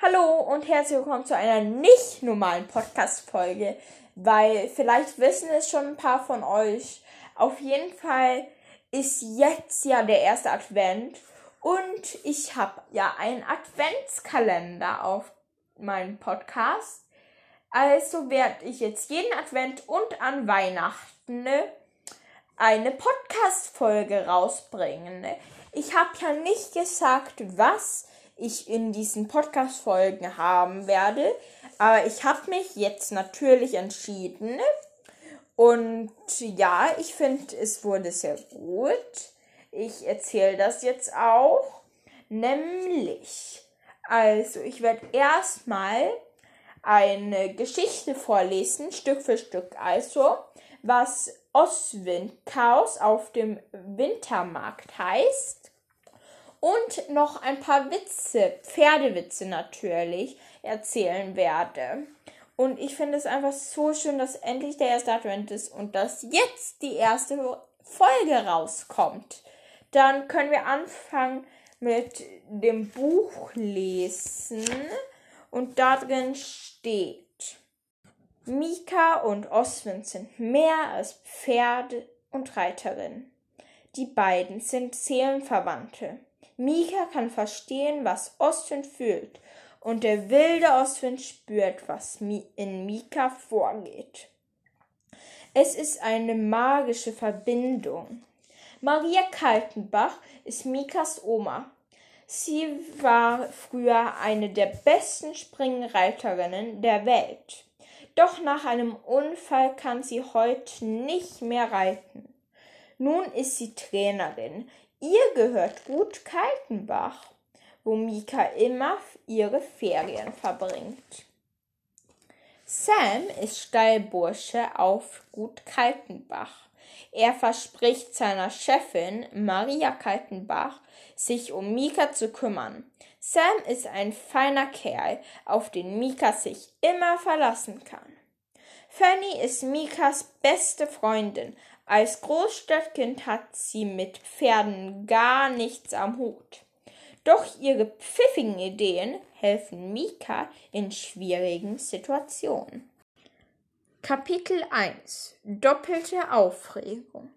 Hallo und herzlich willkommen zu einer nicht normalen Podcast-Folge, weil vielleicht wissen es schon ein paar von euch. Auf jeden Fall ist jetzt ja der erste Advent und ich habe ja einen Adventskalender auf meinem Podcast. Also werde ich jetzt jeden Advent und an Weihnachten eine Podcast-Folge rausbringen. Ich habe ja nicht gesagt, was ich in diesen Podcast-Folgen haben werde. Aber ich habe mich jetzt natürlich entschieden. Und ja, ich finde, es wurde sehr gut. Ich erzähle das jetzt auch. Nämlich, also ich werde erstmal eine Geschichte vorlesen, Stück für Stück also, was Oswind Chaos auf dem Wintermarkt heißt und noch ein paar Witze, Pferdewitze natürlich, erzählen werde. Und ich finde es einfach so schön, dass endlich der erste Advent ist und dass jetzt die erste Folge rauskommt. Dann können wir anfangen mit dem Buch lesen. Und da drin steht, Mika und Oswin sind mehr als Pferde und Reiterin. Die beiden sind Seelenverwandte. Mika kann verstehen, was Ostwind fühlt, und der wilde Ostwind spürt, was in Mika vorgeht. Es ist eine magische Verbindung. Maria Kaltenbach ist Mikas Oma. Sie war früher eine der besten Springreiterinnen der Welt. Doch nach einem Unfall kann sie heute nicht mehr reiten. Nun ist sie Trainerin. Ihr gehört gut Kaltenbach, wo Mika immer ihre Ferien verbringt. Sam ist Stallbursche auf Gut Kaltenbach. Er verspricht seiner Chefin Maria Kaltenbach, sich um Mika zu kümmern. Sam ist ein feiner Kerl, auf den Mika sich immer verlassen kann. Fanny ist Mikas beste Freundin, als Großstadtkind hat sie mit Pferden gar nichts am Hut. Doch ihre pfiffigen Ideen helfen Mika in schwierigen Situationen. Kapitel 1 Doppelte Aufregung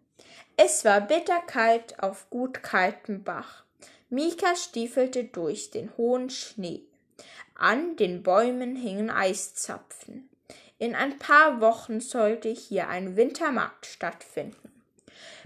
Es war bitterkalt auf Gut Kaltenbach. Mika stiefelte durch den hohen Schnee. An den Bäumen hingen Eiszapfen. In ein paar Wochen sollte hier ein Wintermarkt stattfinden.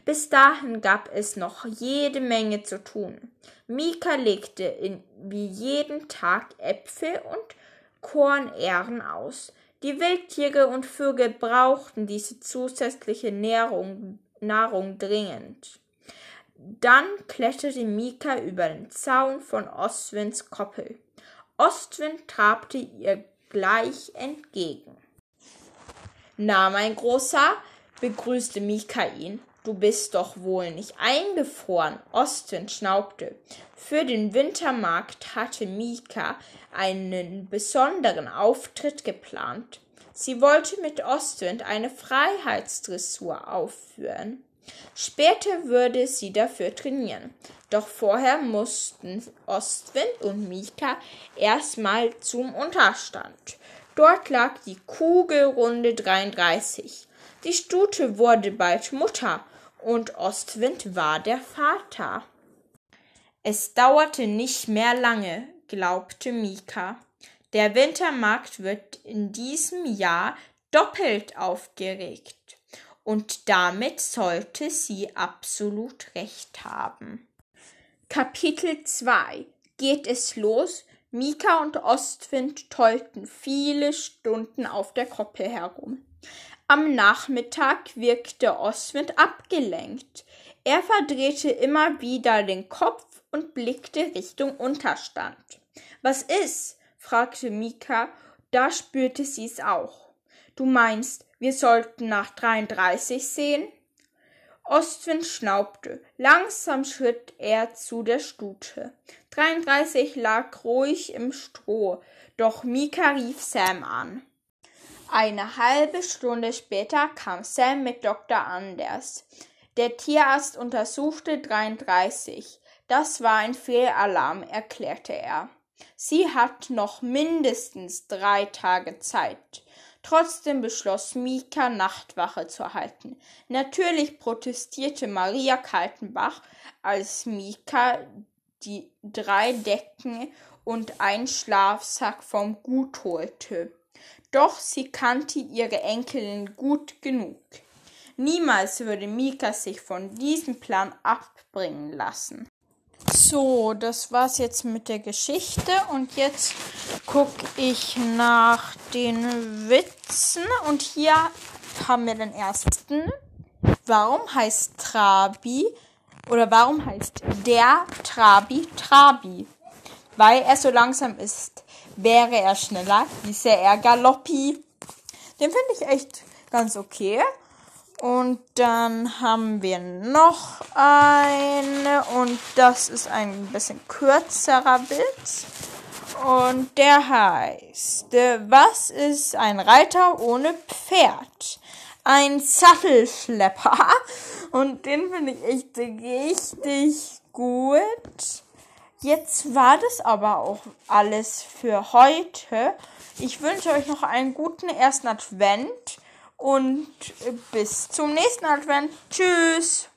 Bis dahin gab es noch jede Menge zu tun. Mika legte in, wie jeden Tag Äpfel und Kornähren aus. Die Wildtiere und Vögel brauchten diese zusätzliche Nährung, Nahrung dringend. Dann kletterte Mika über den Zaun von Ostwinds Koppel. Ostwind trabte ihr gleich entgegen. Na, mein Großer, begrüßte Mika ihn. Du bist doch wohl nicht eingefroren. Ostwind schnaubte. Für den Wintermarkt hatte Mika einen besonderen Auftritt geplant. Sie wollte mit Ostwind eine Freiheitsdressur aufführen. Später würde sie dafür trainieren. Doch vorher mussten Ostwind und Mika erstmal zum Unterstand. Dort lag die Kugelrunde 33. Die Stute wurde bald Mutter und Ostwind war der Vater. Es dauerte nicht mehr lange, glaubte Mika. Der Wintermarkt wird in diesem Jahr doppelt aufgeregt. Und damit sollte sie absolut recht haben. Kapitel 2 Geht es los? Mika und Ostwind tollten viele Stunden auf der Koppel herum. Am Nachmittag wirkte Ostwind abgelenkt. Er verdrehte immer wieder den Kopf und blickte Richtung Unterstand. Was ist? fragte Mika, da spürte sie's auch. Du meinst, wir sollten nach 33 sehen? Ostwind schnaubte. Langsam schritt er zu der Stute. 33 lag ruhig im Stroh, doch Mika rief Sam an. Eine halbe Stunde später kam Sam mit Dr. Anders. Der Tierarzt untersuchte 33. Das war ein Fehlalarm, erklärte er. Sie hat noch mindestens drei Tage Zeit. Trotzdem beschloss Mika, Nachtwache zu halten. Natürlich protestierte Maria Kaltenbach, als Mika die drei Decken und einen Schlafsack vom Gut holte. Doch sie kannte ihre Enkelin gut genug. Niemals würde Mika sich von diesem Plan abbringen lassen. So, das war's jetzt mit der Geschichte und jetzt gucke ich nach den Witzen und hier haben wir den ersten. Warum heißt Trabi oder warum heißt der Trabi Trabi? Weil er so langsam ist. Wäre er schneller, hieße er Galoppi. Den finde ich echt ganz okay. Und dann haben wir noch eine und das ist ein bisschen kürzerer Witz. Und der heißt, was ist ein Reiter ohne Pferd? Ein Sattelschlepper. Und den finde ich echt richtig gut. Jetzt war das aber auch alles für heute. Ich wünsche euch noch einen guten ersten Advent und bis zum nächsten Advent. Tschüss.